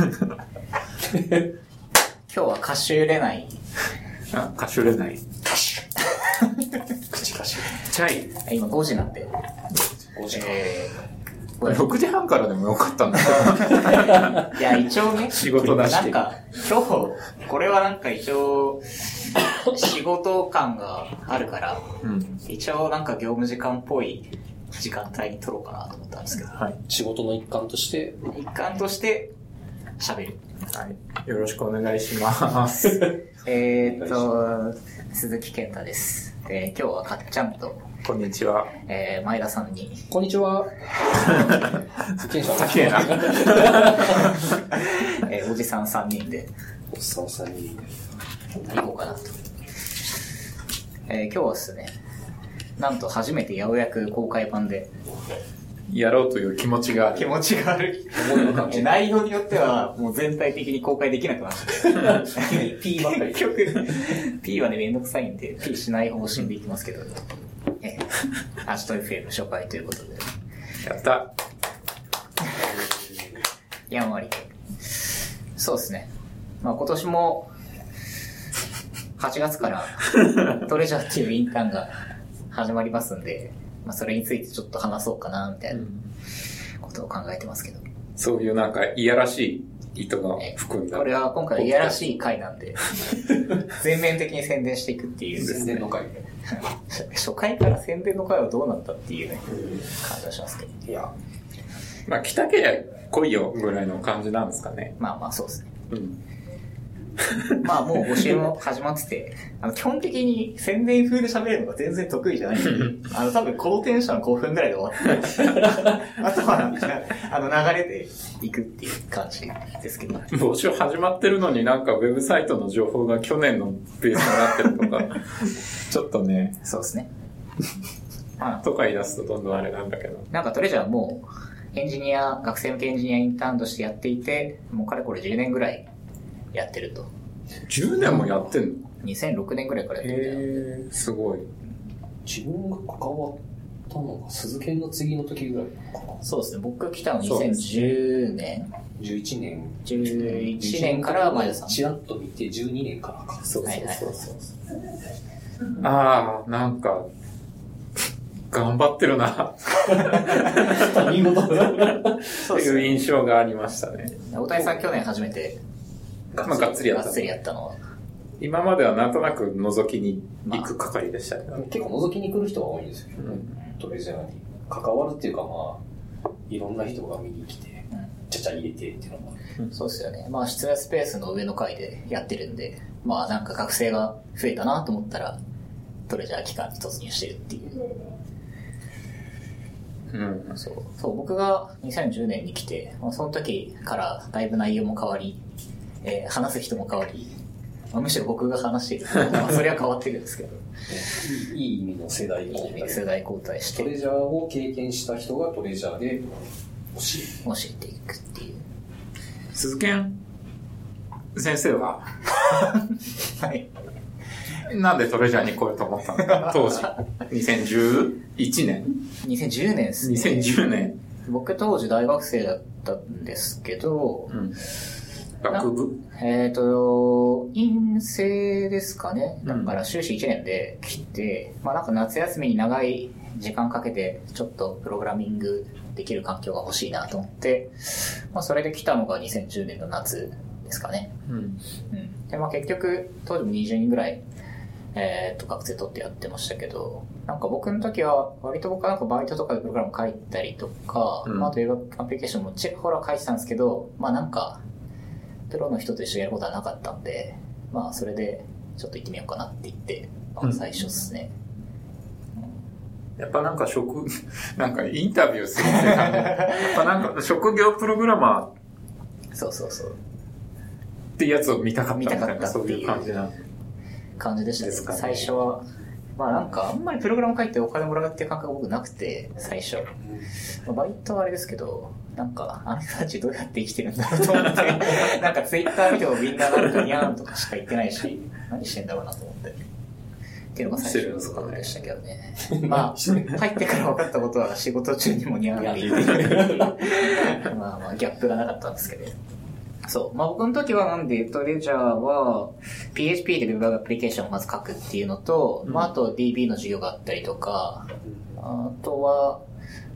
今日は歌手れない。あ、歌手れない。口かしチャイ。今5時なんで。5時間。えー、これ6時半からでもよかったんだけいや、一応ね、仕事だしなんか、今日、これはなんか一応、仕事感があるから、ど。うん。一応なんか業務時間っぽい時間帯に取ろうかなと思ったんですけど、はい。仕事の一環として、一環として喋る。はい。よろしくお願いします。えーっと、鈴木健太です。えー今日はかっちゃんと、こんにちは。えー前田さんに、こんにちは。テンション高えな。えーおじさん3人でおっさんさんに。行こうかなと。えー今日はですね、なんと初めてようやく公開版でやろうという気持ちがある。気持ちが悪い。思いの感じ。内容によってはもう全体的に公開できなくなって。P ばっかり結。局、P はね、めんどくさいんで、P しない方針でいきますけど、えー、アジト FM 初回ということで、やった。やんわりと。そうですね。まあ今年も、8月から、トレジャーっていうインターンが始まりますんで、まあそれについてちょっと話そうかな、みたいなことを考えてますけど。そういうなんか、いやらしい意図が含んだ。これは今回いやらしい回なんで、全面的に宣伝していくっていう。宣伝の会。初回から宣伝の回はどうなったっていうね、感じがしますけど。いや、まあ、来たけりゃ来いよぐらいの感じなんですかね。まあまあそうですね。うん。まあもう募集も始まってて、あの基本的に宣伝風で喋るのが全然得意じゃないんで、あの多分このテンション5分ぐらいで終わって、あとはあの流れでいくっていう感じですけど。募集始まってるのになんかウェブサイトの情報が去年のベースになってるとか、ちょっとね、そうですね。まあ、とか言い出すとどんどんあれなんだけど。なんかトレジャーもうエンジニア、学生向けエンジニアインターンとしてやっていて、もうかれこれ10年ぐらいやってると。10年もやってんの？2006年ぐらいからやってるんじゃないへえ、すごい。自分が関わったのが鈴研の次の時ぐらい。そうですね。僕来たのそうです2010年11年。11年から前田さん。チラッと見て12年からか。そうそうそうそう。ああ、なんか、頑張ってるな、他人事 っていう印象がありましたね。大谷さん去年初めてまあ、がっつりやったがっつ。りやったのは、今まではなんとなく覗きに行く係でしたけど。結構覗きに来る人が多いんですよ。うんトレジャーに。関わるっていうかまあ、いろんな人が見に来て、ちゃちゃ入れてっていうのが。そうですよね。まあ、出演スペースの上の階でやってるんで、まあ、なんか学生が増えたなと思ったら、トレジャー期間に突入してるっていう。うん。そう。そう、僕が2010年に来て、まあ、その時からだいぶ内容も変わり、えー話す人も変わり、まあ、むしろ僕が話している。まあ、それは変わってるんですけど、いいいい意味の世代交代。世代交代して教トレジャーを経験した人がトレジャーで教えていくっていう。鈴研先生は、はい。なんでトレジャーに来ようと思ったんですか当時。2011年2010年ですね。2010年。僕当時大学生だったんですけど、うん。学部？えっ、と、陰性ですかね。だうんから修士1年で来て、まあなんか夏休みに長い時間かけて、ちょっとプログラミングできる環境が欲しいなと思って、まあそれで来たのが2010年の夏ですかね。うん。うん。で、まあ結局、当時も20人ぐらい、えっ、と、学生取ってやってましたけど、なんか僕の時は、割と僕はなんかバイトとかでプログラム書いたりとか、うんまああと映画アプリケーションもチェックホラー書いてたんですけど、まあなんか、プロの人と一緒にやることはなかったんで、まあそれでちょっと行ってみようかなって言って、まあ最初ですね。やっぱなんか職、なんかインタビューするって感じ。やっぱなんか職業プログラマそうそうそう。ーってやつを見たかったみたい見たかったな、そうっていう感じな。感じでしたね。ですかね最初は。まあなんかあんまりプログラム書いてお金もらうっていう感覚が僕なくて、最初。まあバイトはあれですけど、なんか、あの人たちどうやって生きてるんだろうと思って、なんかツイッター見てもみんななんかニャーンとかしか言ってないし、何してんだろうなと思って。っていうのが最初でしたけどね。まあ、入ってから分かったことは仕事中にもニャーンって言ってる。まあまあ、ギャップがなかったんですけど。そう。まあ僕の時はなんで言うと、レジャーは PHP で Web アプリケーションをまず書くっていうのと、まああと DB の授業があったりとか、あとは、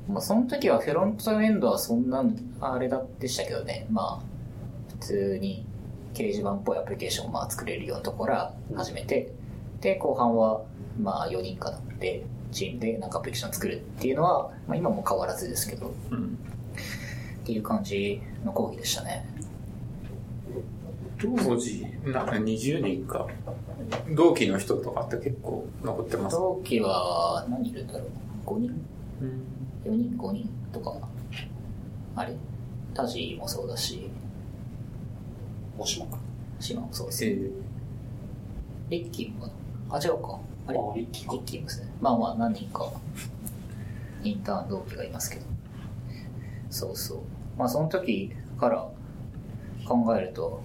まあその時はフロントエンドはそんな、あれだでしたけどね。まあ、普通に掲示板っぽいアプリケーションをまあ作れるようなところから始めて、で、後半はまあ4人かなで、チームでなんかアプリケーションを作るっていうのは、まあ今も変わらずですけど、うん。っていう感じの講義でしたね。当時、なんか20人か。同期の人とかって結構残ってます？同期は何いるんだろう ?5 人？うん。?4 人 ?5 人とか。あれ？タジもそうだし、もしもか。島もそうですえね。リッキーもあ、違うか。あれ？あリッキーかリッキーもですね。まあまあ何人か、インターン同期がいますけど。そうそう。まあその時から考えると、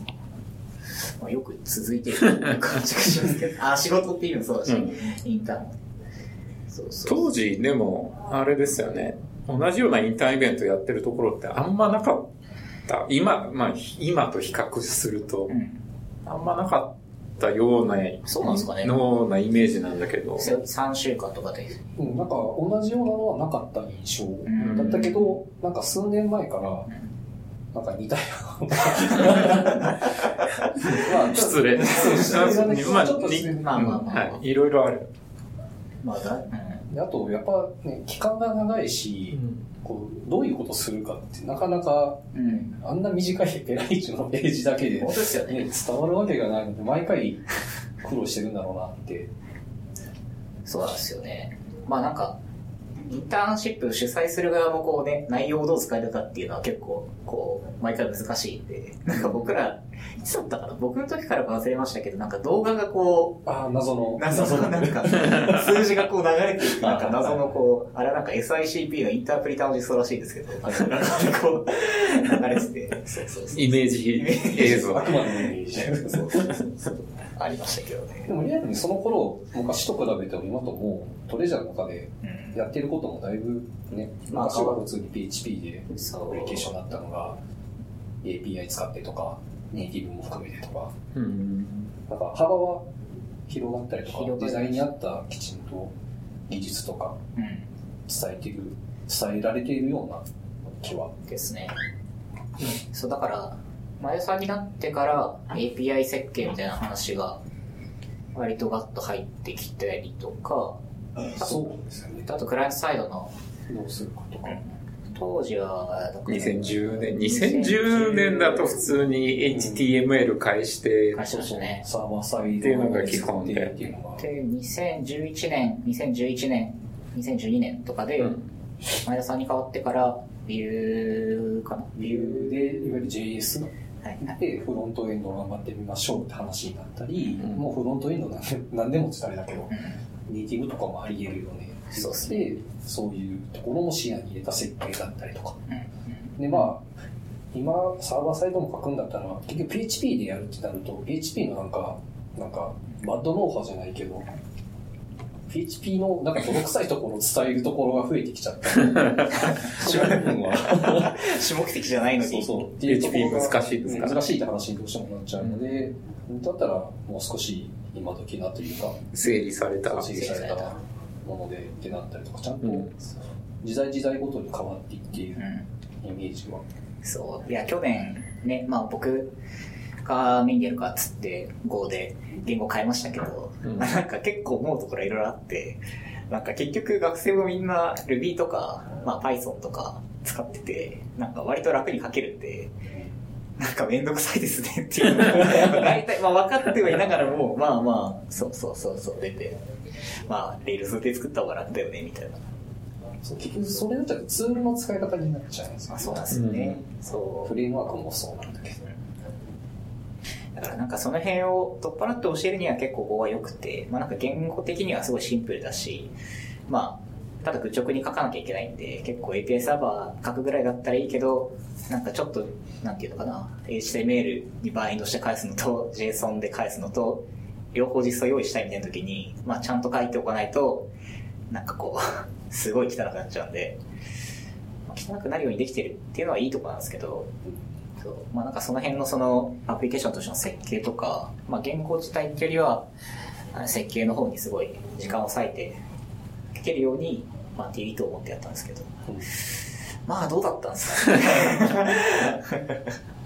まあ、よく続いてる感じがしますけど。あ、仕事っていうのもそうだし、うんインターンも。そうそう。当時、でも、あれですよね。同じようなインターンイベントやってるところってあんまなかった。今、まあ、今と比較するとう、ん。あんまなかったような、そうなんですかねのなイメージなんだけど。3週間とかで。うん、なんか同じようなのはなかった印象んだったけど、なんか数年前から、んなんか似たような。まあちょっとにまあまあまあはい。いろいろある。まあだ、あと、やっぱね、期間が長いし、こう、どういうことするかって、なかなか、うん。あんな短いペライチのページだけで。ね、伝わるわけがないので、毎回苦労してるんだろうなって。そうなんですよね。まあなんか、インターンシップ主催する側もこうね、内容をどう使えるかっていうのは結構、こう、毎回難しいんで、なんか僕ら、いつだったかな？僕の時からか忘れましたけど、なんか動画がこああ、謎のう、。謎のなんか、数字がこう流れていく、なんか謎のこう、あれはなんか SICP のインタープリターの実装らしいですけど、なんかこう、流れてて、そうそうそう。イメージ映像あ。くまでのイメージ。そうそうそうそう。ありましたけどね。でもリアルにその頃、昔と比べても今ともうトレジャーの中でうん。やってることもだいぶね、まあ昔は普通に PHP でそうアプリケーションだったのが API 使ってとか、ネイティブも含めてとか、うん。なんか幅は広がったりとか、デザインに合ったきちんと技術とかうん。伝えてる、伝えられているような気は。ですね。そう、だから、前さんになってから API 設計みたいな話が割とガッと入ってきたりとか、そうですよね。あとクライアントサイドの、どうするかとか。当時は、だから2010年。2010年だと普通に HTML 返して、返してましたね。サーバーサイドっていうのが基本で。で、2011年、2011年、2012年とかで、うん前田さんに変わってから、ビューかな理由で、いわゆる JS。でフロントエンド頑張ってみましょうって話になったり、うんもうフロントエンドなんで何でもって言っだけど、うんネイティブとかもあり得るよね。そうっすねで、そういうところも視野に入れた設計だったりとか。うんで、まあ、今、サーバーサイドも書くんだったら、結局 PHP でやるってなると、PHP のなんか、なんか、バッドノウハウじゃないけど、PHP のなんか泥臭いところを伝えるところが増えてきちゃった。そういう部分は。主目的じゃないのに。そうそう。PHP が難しいですから難しいって話にどうしてもなっちゃうので、だったらもう少し今時なというか、整理された。整理されたものでってなったりとか、ちゃんとうん。時代時代ごとに変わっていっているうん。イメージは。そう。いや、去年、ね、まあ僕がメインでやるかっつって、Go で言語変えましたけど、うん。なんか結構思うところいろいろあって、なんか結局学生もみんな Ruby とか、まあ Python とか使ってて、なんか割と楽に書けるんで、なんかめんどくさいですねっていう。のが、大体、まあ分かってはいながらも、まあまあ、そうそうそうそう出て、まあ、 Rails で作った方が楽だよね、みたいな。そう結局それだったらツールの使い方になっちゃうんですよ、まあそうなんですよね。そう。フレームワークもそうなんだけど。だからなんかその辺を取っ払って教えるには結構 Go は良くて、まあなんか言語的にはすごいシンプルだし、まあ、ただ愚直に書かなきゃいけないんで、結構 API サーバー書くぐらいだったらいいけど、なんかちょっと、なんていうのかな、HTML にバインドして返すのと、JSON で返すのと、両方実装用意したいみたいな時に、まあちゃんと書いておかないと、なんかこう、すごい汚くなっちゃうんで、まあ、汚くなるようにできてるっていうのはいいとこなんですけど、そう。まあなんかその辺のそのアプリケーションとしての設計とか、まあ言語自体っていうよりは、設計の方にすごい時間を割いて書けるように、まあ TV と思ってやったんですけど、まあどうだったんですかね。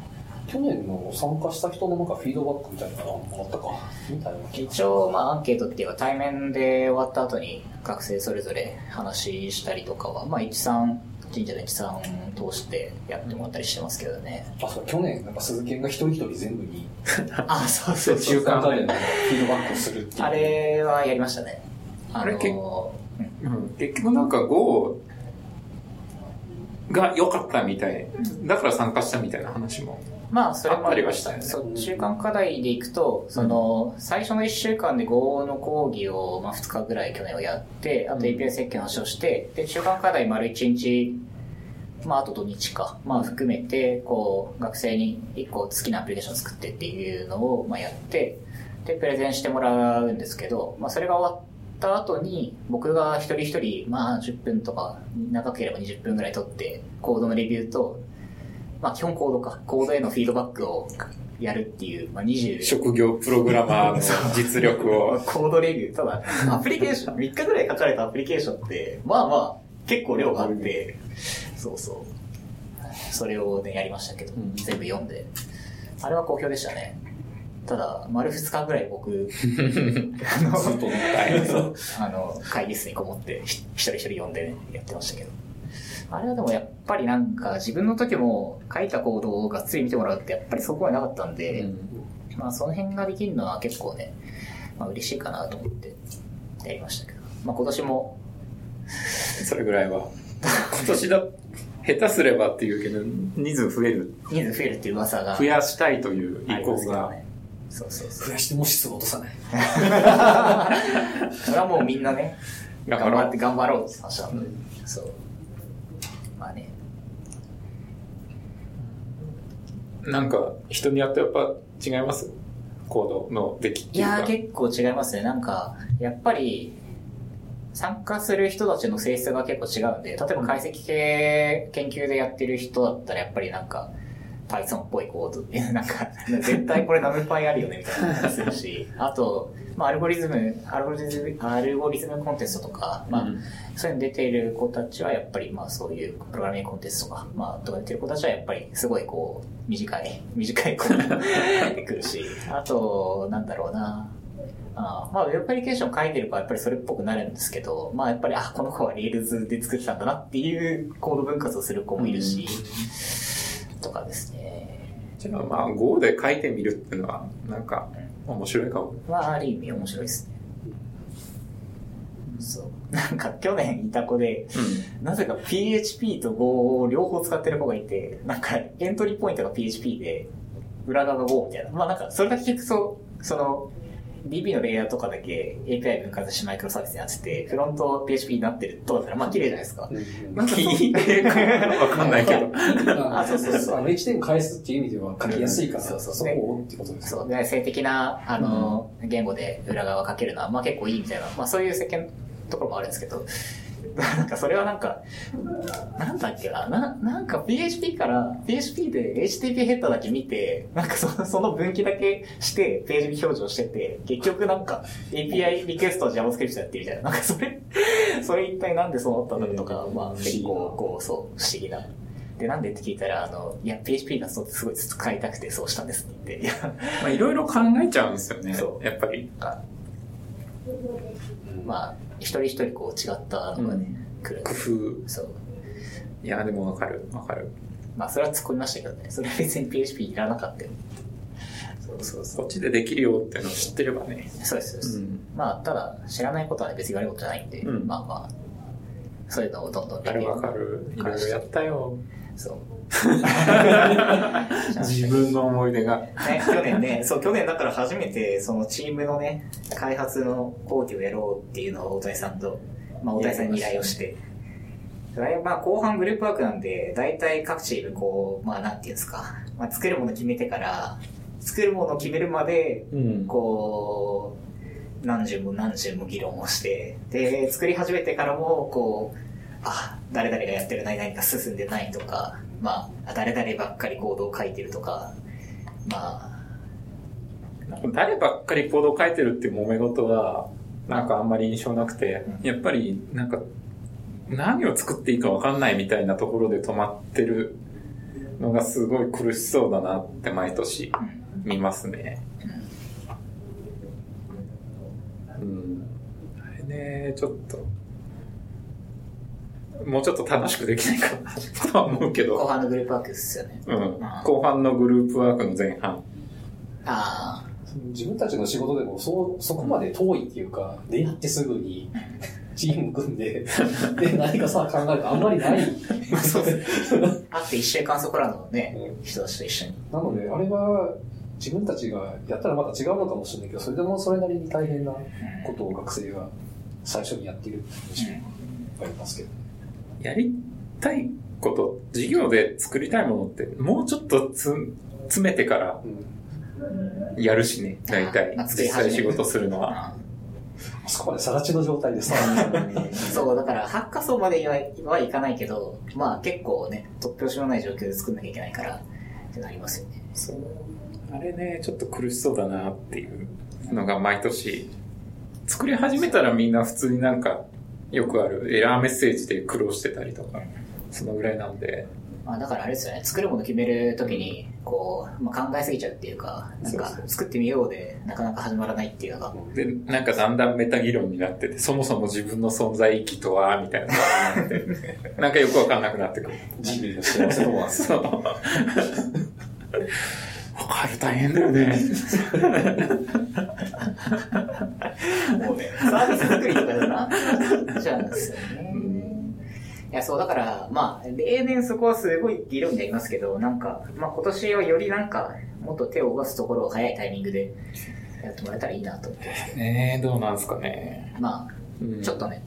去年の参加した人のなんかフィードバックみたいなのがあったか？みたいな一応まあアンケートっていうか対面で終わった後に学生それぞれ話したりとかは、まあ一さ神社で一さ通してやってもらったりしてますけどね。あ、そう、去年、なんか鈴研が一人一人全部に、あ、そうそう中間管理のフィードバックをするっていう。あれはやりましたね。あれ結構、うん、結局なんか Go が良かったみたい。だから参加したみたいな話も。まあ、それもありましたりはしたた。そう、中間課題でいくと、その、最初の1週間で Go の講義を、まあ、2日ぐらい去年はやって、あと API 設計の話をして、で、中間課題丸1日、まあ、あと土日か、まあ、含めて、こう、学生に1個好きなアプリケーションを作ってっていうのを、まあ、やって、で、プレゼンしてもらうんですけど、まあ、それが終わった後に、僕が一人一人、まあ、10分とか、長ければ20分ぐらい取って、コードのレビューと、まあ基本コードか。コードへのフィードバックをやるっていう、まあ20、職業プログラマーの実力を。コードレビュー。ただ、アプリケーション、3日ぐらい書かれたアプリケーションって、まあまあ、結構量があって、そうそう。それをね、やりましたけど、うん全部読んで。あれは好評でしたね。ただ、丸2日ぐらい僕、あの、あの、会議室にこもって、ひ一人一人読んでね、やってましたけど。あれはでもやっぱりなんか自分の時も書いたコードをがっつり見てもらうってやっぱりそこまでなかったんで、まあその辺ができるのは結構ね、まあ嬉しいかなと思ってやりましたけど。まあ今年も、それぐらいは。今年だ、下手すればっていうけど、人数増える。人数増えるっていう噂が増やしたいという意向が。そうそうそう。増やしても質を落とさない。それはもうみんなね、頑張ろう頑張って頑張ろうって話なんで、そう。まあね。なんか、人によってやっぱ違います？コードの出来っていうか。いやー結構違いますね。なんか、やっぱり、参加する人たちの性質が結構違うんで、例えば解析系研究でやってる人だったらやっぱりなんか、Python っぽいコードって、なんか、絶対これ NumPy あるよねみたいな感じするし、あと、まあ、アルゴリズム、アルゴリズム、アルゴリズムコンテストとか、まあ、うん。そういうの出ている子たちはやっぱりまあそういうプログラミングコンテストとか、まあとか出てる子たちはやっぱりすごいこう短い、短い子が出てくるし、あと、なんだろうな。あまあ、ウェブアプリケーション書いてる子はやっぱりそれっぽくなるんですけど、まあやっぱり、あ、この子は Rails で作ってたんだなっていうコード分割をする子もいるし、とかですね。じゃあまあ Go で書いてみるっていうのは、なんか、面白いかも。まあある意味面白いですね。そう。なんか去年いた子で、なぜか PHP と Go を両方使ってる子がいて、なんかエントリーポイントが PHP で、裏側が Go みたいな。まあなんか、それだけ聞くと、その、DB のレイヤーとかだけ API 分割しマイクロサービスになってて、フロント PHP になってるとだったら、まあ綺麗じゃないですか。なんかわかんないけど。あそうそうそう。あの H 点返すっていう意味では書きやすいから、そうそう。そこをってことですそう、で、性的な、あの、言語で裏側書けるのは、まあ結構いいみたいな、まあそういう世間のところもあるんですけど、なんかそれはなんか、なんだっけな、な、なんか PHP から、PHP で HTTP ヘッダーだけ見て、なんかそのその分岐だけして、ページに表示をしてて、結局なんか API リクエストは JavaScript やってるみたいな、なんかそれ、それ一体なんでそうなったんだろうとか、まあ結構、こう、そう、不思議な。で、なんでって聞いたら、あの、いや、PHP がそうすごい使いたくてそうしたんですって。言って、いや、まあいろいろ考えちゃうんですよね。そ。う。やっぱり。まあ、一人一人こう違ったのがね、来る。工夫。そう。いや、でもわかる。わかる。まあ、それは突っ込みましたけどね。それは別に PHP いらなかったよ。そうそうそう。こっちでできるよっていうのを知ってればね。そうです、そうです。うんまあ、ただ、知らないことはね別に言われることじゃないんで、うんまあまあ、そういうのをどんどんあれわかる。いろいろやったよ。そう。自分の思い出が。ね、去年ね、そう、去年だから初めて、そのチームのね、開発の講義をやろうっていうのを大谷さんと、まあ大谷さんに依頼をして、まあ後半グループワークなんで、大体各チームこう、まあなんていうんですか、まあ作るもの決めてから、作るものを決めるまで、うん。こう、何十も何十も議論をして、で、作り始めてからも、こう、あ、誰々がやってる何々が進んでないとか、まあ、誰々ばっかりコードを書いてるとか、まあ、誰ばっかりコードを書いてるっていう揉め事は、なんかあんまり印象なくて、やっぱりなんか何を作っていいかわかんないみたいなところで止まってるのがすごい苦しそうだなって毎年見ますね。うん。あれね、ちょっと、もうちょっと楽しくできないかなとは思うけ後ど、半のグループワークですよね。うん。後半のグループワークの前半。あ自分たちの仕事でもそうそこまで遠いっていうか、出会ってすぐにチーム組んで、で、何かさ、考えるとあんまりない。あ、そうです。あって一週間そこらのね、人たちと一緒に。なので、あれは自分たちがやったらまた違うのかもしれないけど、それでもそれなりに大変なことを学生が最初にやっているっていう印象がありますけど。やりたいこと、授業で作りたいものって、もうちょっとつ詰めてからうんやるしね、大体実始める際仕事するのは。そこまでさら地の状態でさ、そう、だから、ハッカソンまでははいかないけど、まあ結構ね、突拍子もない状況で作んなきゃいけないから、ってなりますよね。そう。あれね、ちょっと苦しそうだなっていうのが毎年。作り始めたらみんな普通になんか、よくあるエラーメッセージで苦労してたりとか、そのぐらいなんで。まあだからあれですよね、作るもの決めるときに、こう、まあ、考えすぎちゃうっていうか、なんか作ってみようで、なかなか始まらないっていうのが、で、なんかだんだんメタ議論になってて、そもそも自分の存在意義とは、みたいななって、なんかよくわかんなくなってくる。人類の幸せとは。そう。わかる、大変だよね。もうね、サービス作りとかじゃなじゃうんですよね。いや、そう、だから、まあ、例年そこはすごい議論になりますけど、なんか、まあ今年はよりなんか、もっと手を動かすところを早いタイミングでやってもらえたらいいなと思ってますねえ、どうなんすかね。まあ、うんちょっとね、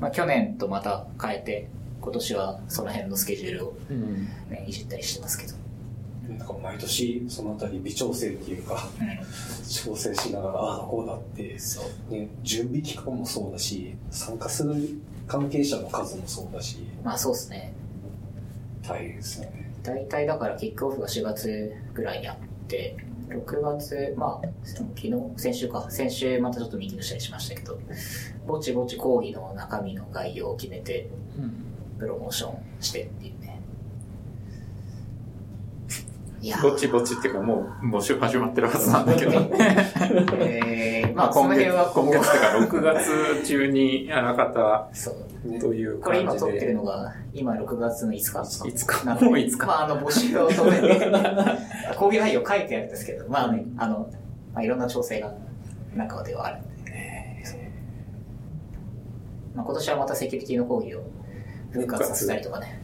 まあ去年とまた変えて、今年はその辺のスケジュールをうん。ね、いじったりしてますけど。なんか毎年そのあたり微調整っていうか、調整しながら、ああだこうだって、そう。ね、準備期間もそうだし、参加する関係者の数もそうだし、まあそうですね。大変ですよね。大体だからキックオフが4月ぐらいにあって、6月、まあ、昨日、先週か、先週またちょっとミーティングしたりしましたけど、ぼちぼち講義の中身の概要を決めて、プロモーションしてっていうね。いやーぼちぼちっていうかもう募集始まってるはずなんだけど。えー、まあ、今月、辺はこ今月っていうか6月中にあらかう、そう。ねたというこれ今感じ撮ってるで。のが、今6月の5日。5日なのでもう5日まあ、あの、募集を当然ね、講義内容書いてあるんですけど、まあね、あの、まあ、いろんな調整が中ではあるんで、そうまあ、今年はまたセキュリティの講義を復活させたりとかね。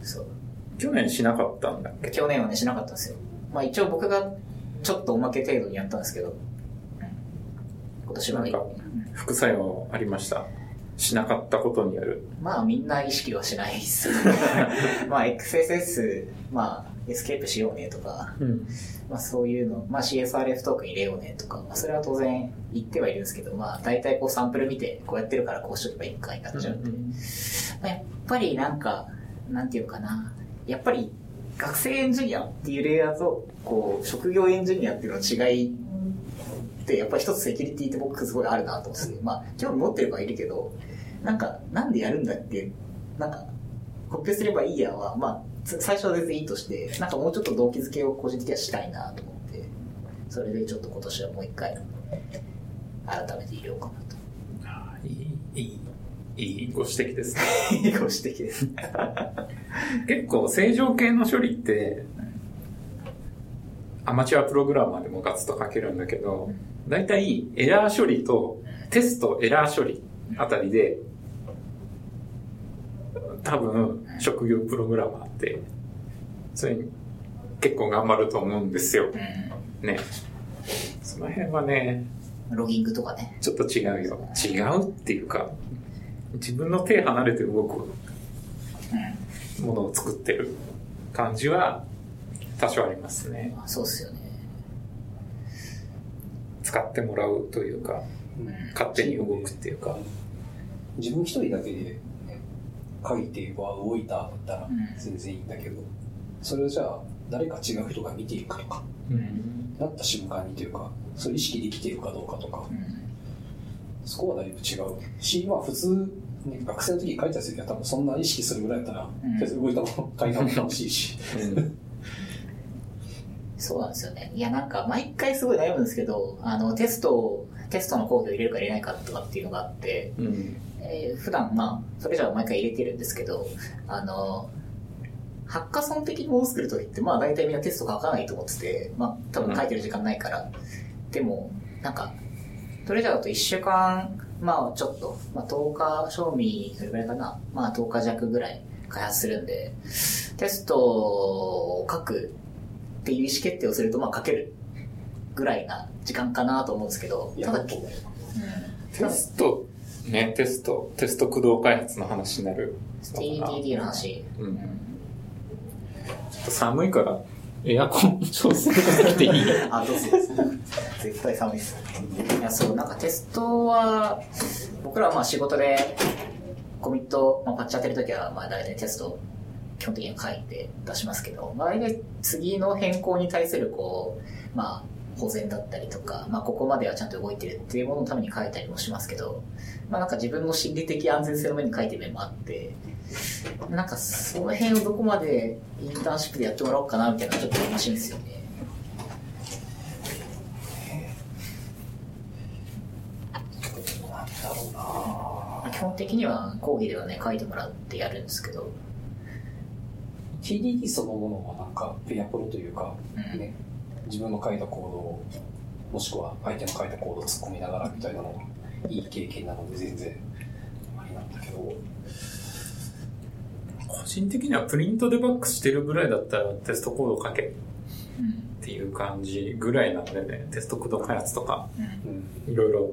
そう。去年しなかったんだっけ？去年はね、しなかったんですよ。まあ一応僕がちょっとおまけ程度にやったんですけど、うん今年はねなんか副作用ありました？しなかったことによる。まあみんな意識はしないです。まあ XSS、まあエスケープしようねとか、うん。まあそういうの、まあ CSRF トークン入れようねとか、まあそれは当然言ってはいるんですけど、まあ大体こうサンプル見て、こうやってるからこうしとけばいいかになっちゃうんで、まあやっぱりなんか、なんていうのかな、やっぱり学生エンジニアっていうレイヤーと、こう、職業エンジニアっていうのの違いって、やっぱり一つセキュリティって僕すごいあるなと思ってて、まあ興味持ってる子はいるけど、なんか、なんでやるんだって、なんか、コピペすればいいやは、まあ、つ最初は全然いいとして、なんかもうちょっと動機づけを個人的にはしたいなと思って、それでちょっと今年はもう一回、改めて入れようかなと。いい、いい、いいご指摘ですね。ご指摘です。結構正常系の処理って、アマチュアプログラマーでもガツと書けるんだけど、だいたいエラー処理とテストエラー処理あたりで、多分職業プログラマーって、それに結構頑張ると思うんですよ。ね。その辺はね、ロギングとかね。ちょっと違うよ。違うっていうか、自分の手離れて動くものを作ってる感じは多少ありますね。まあ、そうっすよね。使ってもらうというか、勝手に動くっていうか。自分一人だけで、ね、書いては動いただったらうん全然いいんだけど、それをじゃあ誰か違う人が見ているかとか、うん。なった瞬間にというか、そう意識できているかどうかとか、うんそこはだいぶ違うし、まあ普通、ね、学生の時に書いた時は多分そんな意識するぐらいだったら、うんとりあえず動いたもの書いたも楽しいし。そうなんですよね。いや、なんか、毎回すごい悩むんですけど、あの、テストを、テストの講義を入れるか入れないかとかっていうのがあって、うん。えー普段、まあ、それじゃ毎回入れてるんですけど、あの、ハッカソン的にもの作るときって、まあ、大体みんなテスト書かないと思ってて、まあ、多分書いてる時間ないから。でも、なんか、トレジャーだと1週間、まあ、ちょっと、まあ、10日、賞味、どれぐらいかな。まあ、10日弱ぐらい開発するんで、テストを書くっていう意思決定をすると、まあ、書けるぐらいな時間かなと思うんですけど、ただ、やっとね。テスト、ね、テスト、テスト駆動開発の話になる。TDD の話、うん。ちょっと寒いから、エアコン調整しなくていい。あ、どうぞ。絶対寒いです。いや、そう、なんかテストは、僕らはまあ仕事で、コミット、まあ、パッチ当てるときは、まあ大体テスト、基本的には書いて出しますけど、まあ大体次の変更に対する、こう、まあ、保全だったりとか、まあここまではちゃんと動いてるっていうもののために書いたりもしますけど、まあなんか自分の心理的安全性の面に書いてる面もあって、なんかその辺をどこまでインターンシップでやってもらおうかなみたいなちょっと楽しいんですよね。基本的には講義ではね書いてもらってやるんですけど、TDD そのものはなんかペアプロというか、うん。ね、自分の書いたコードを、もしくは相手の書いたコードを突っ込みながらみたいなのがいい経験なので全然ありなんだけど、個人的にはプリントデバッグしてるぐらいだったらテストコード書けっうんていう感じぐらいなんでね、テスト駆動開発とか。うん、いろいろ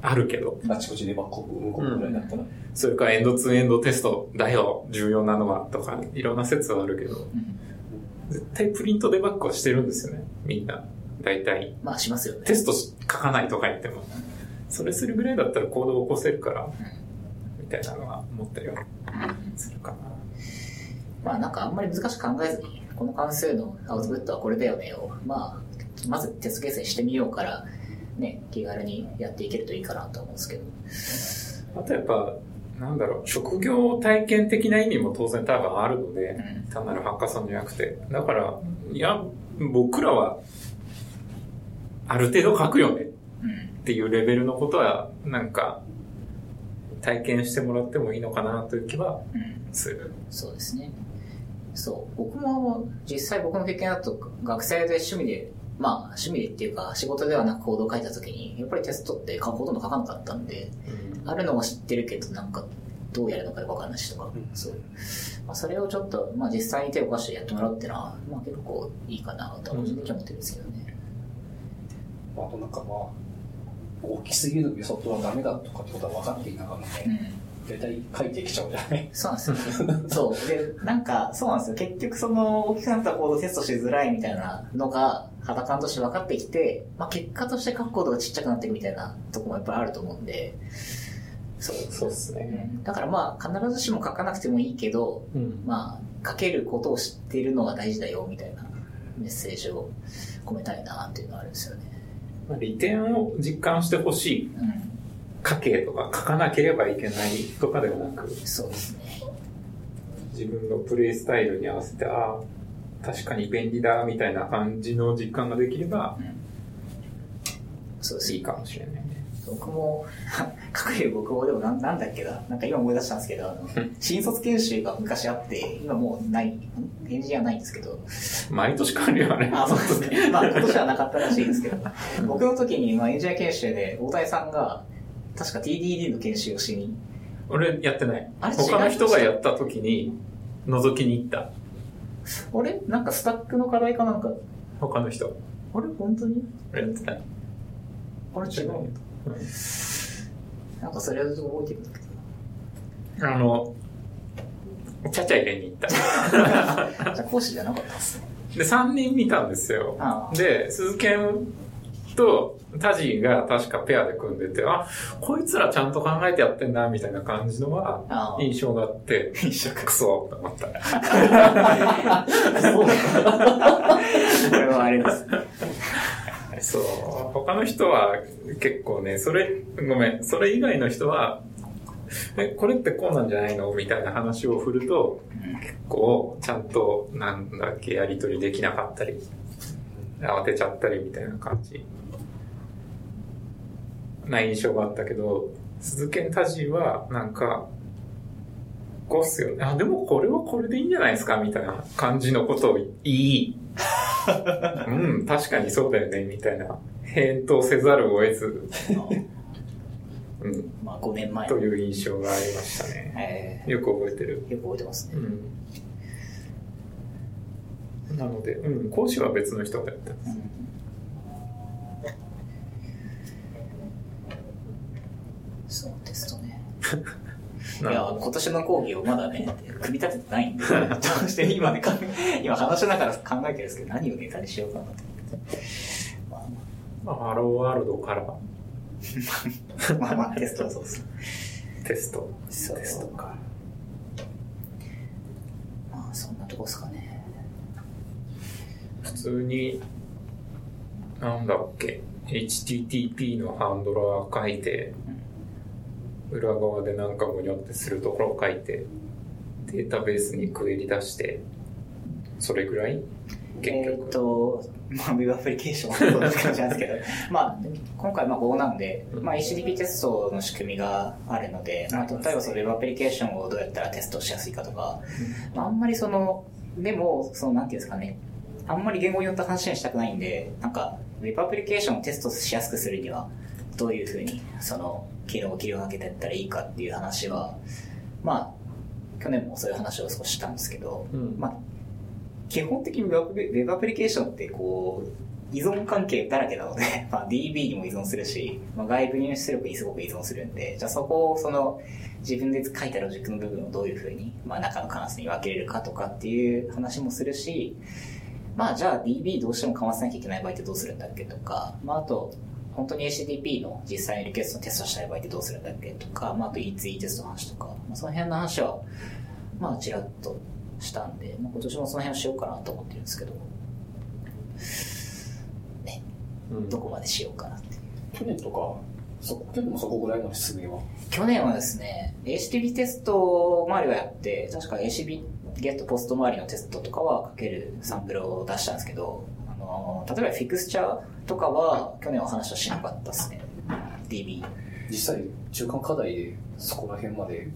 あるけど、あちこちでバックを動くぐらいだったら、それからエンドツーエンドテストだよ、重要なのはとか、いろんな説はあるけど、うん。絶対プリントデバッグはしてるんですよね、みんな。大体。まあしますよね。テストし書かないとか言っても。それするぐらいだったらコードを起こせるから、みたいなのは思ったりはするかな。まあなんかあんまり難しく考えずに、この関数のアウトプットはこれだよねを、まあ、まずテスト形成してみようから、ね、気軽にやっていけるといいかなと思うんですけど。あとやっぱ、なんだろう、職業体験的な意味も当然多分あるので、うん単なるハッカソンじゃなくて。だから、いや、僕らは、ある程度書くよねうんっていうレベルのことは、なんか、体験してもらってもいいのかなという気はうんする。そうですね。そう。僕も実際僕の経験だと学生で趣味で、まあ趣味でっていうか仕事ではなくコードを書いた時に、やっぱりテストってほとんど書かなかったんで、あるのは知ってるけどなんかどうやるのかよくわかんないしとか、うんそう。まあそれをちょっと、まあ実際に手を動かしてやってもらうっていうのは、まあ結構いいかなとは個人的には思ってるんですけどね。あとなんかまあ、大きすぎるメソッドはダメだとかってことは分かっていながらね、うん。大体書いてきちゃうじゃない？そうなんですよ。そう。で、なんか、そうなんですよ。結局その、大きくなったコードをテストしづらいみたいなのが、肌感として分かってきて、まあ結果として書くコードがちっちゃくなっていくみたいなとこもやっぱりあると思うんで、そう。そうですね。だからまあ、必ずしも書かなくてもいいけど、うん。まあ、書けることを知っているのが大事だよ、みたいなメッセージを込めたいな、っていうのはあるんですよね。まあ利点を実感してほしい。うん。書けとか書かなければいけないとかではなく、そうですね。自分のプレイスタイルに合わせて、ああ、確かに便利だ、みたいな感じの実感ができればうん。そうですいいかもしれないね。僕も、隠れる僕もでもなんなんだっけな、なんか今思い出したんですけど、あの新卒研修が昔あって、今もうない、んエンジニアないんですけど、毎年変わるよね。あ、そうですね。まあ今年はなかったらしいですけど、僕の時に、まあ、エンジニア研修で大谷さんが、確か TDD の研修をしに、俺やってない。あれ他の人がやった時に覗きに行った。あれ？なんかスタックの課題かなんか、他の人。あれ？本当に？やってない。あれ違ううんなんかそれを覚えてるんだけど。あの、ちゃちゃ入れに行った。じゃあ講師じゃなかったですね。で、3人見たんですよ。で、鈴研と、タジが確かペアで組んでて、あ、こいつらちゃんと考えてやってんな、みたいな感じのは、印象があって、印象クソって思った。こ れはあれです。そう。他の人は結構ね、それ、ごめん、それ以外の人は、え、これってこうなんじゃないのみたいな話を振ると、結構、ちゃんと、なんだっけ、やりとりできなかったり、慌てちゃったりみたいな感じ、な印象があったけど、鈴剣タジは、なんか、こうっすよね。あ、でもこれはこれでいいんじゃないですかみたいな感じのことを言い、うん、確かにそうだよね、みたいな。返答せざるを得ず、うん、まあ5年前という印象がありましたね。えよく覚えてる。ーよく覚えてますね。うん。なので、うん、講師は別の人がやってます。そう、テストね。いや、今年の講義をまだね、組み立ててないんで、どうして今ね、今話しながら考えてるんですけど、何をネタにしようかなと思って。まあまあ、ハローワールドから まあまあ、テストはそうです。テスト。テストか。まあ、そんなとこですかね。普通に、なんだっけ、HTTP のハンドラー書いて、裏側でなんかごにょってするところを書いて、データベースにクエリ出して、それぐらい？結えっと、まあ、ウェブアプリケーションはそうな感じなんですけど、まあ、今回まあ Go なんで、まあ、HTTP テストの仕組みがあるので、まあ、例えばそのウェブアプリケーションをどうやったらテストしやすいかとか、まあ、あんまりその、でも、その、なんていうんですかね、あんまり言語によった話にしたくないんで、なんか、ウェブアプリケーションをテストしやすくするには、どういうふうに、その、機能を切り分けていったらいいかっていう話は、まあ、去年もそういう話を少ししたんですけど、うん。まあ、基本的にウェブウェブアプリケーションってこう、依存関係だらけなので、まあ、DB にも依存するし、まあ、外部入出力にすごく依存するんで、じゃあそこをその自分で書いたロジックの部分をどういうふうに、まあ、中の関数に分けれるかとかっていう話もするし、まあじゃあ DB どうしてもかませなきゃいけない場合ってどうするんだっけとか、まああと、本当に HTTP の実際にリクエストのテストしたい場合ってどうするんだっけとか、まああと E2E テストの話とか、まあその辺の話は、まあちらっとしたんで、まあ今年もその辺をしようかなと思ってるんですけど、ね、うんどこまでしようかなっていう。去年とか、そ、去年もそこぐらいの質問は？去年はですね、HTTP テスト周りはやって、確か HTTP ゲットポスト周りのテストとかはかけるサンプルを出したんですけど、あの例えばフィクスチャーとかは去年は話はしなかったですね。DB。実際、中間課題でそこら辺まで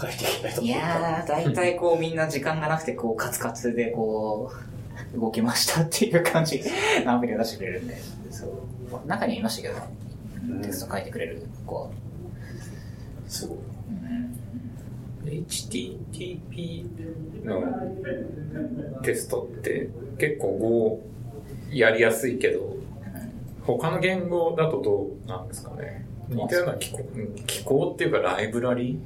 書いていきたいとい思った。やー、大体こうみんな時間がなくてこうカツカツでこう、動きましたっていう感じ、ナンプリを出してくれるんで、そう。中にはいましたけど、テスト書いてくれる子は。すごい。うん。HTTP のテストって結構 Go やりやすいけど、他の言語だとどうなんですかね似たような機構うん機構っていうかライブラリ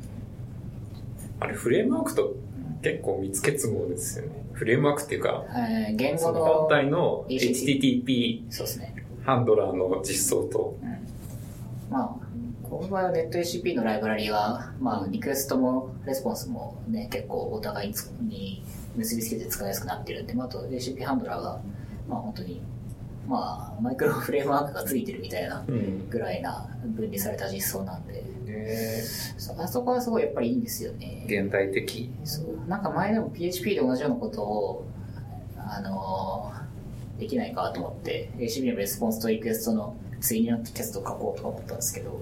あれフレームワークと結構密結合ですよね。フレームワークっていうか、えー言その語の本、体の HTTP。ハンドラーの実装と、まあ、この場合は NetACP のライブラリが、まあ、リクエストもレスポンスもね、結構お互いに結びつけて使いやすくなってるんで、まあ、あと ACP ハンドラーが、まあ本当に、まあ、マイクロフレームワークがついてるみたいなうん。ぐらいな分離された実装なんで、でそあそこはすごいやっぱりいいんですよね。現代的。そうなんか前でも PHP で同じようなことを、あのーできないかと思って、ACP のレスポンスとリクエストの対になってテストを書こうとか思ったんですけど、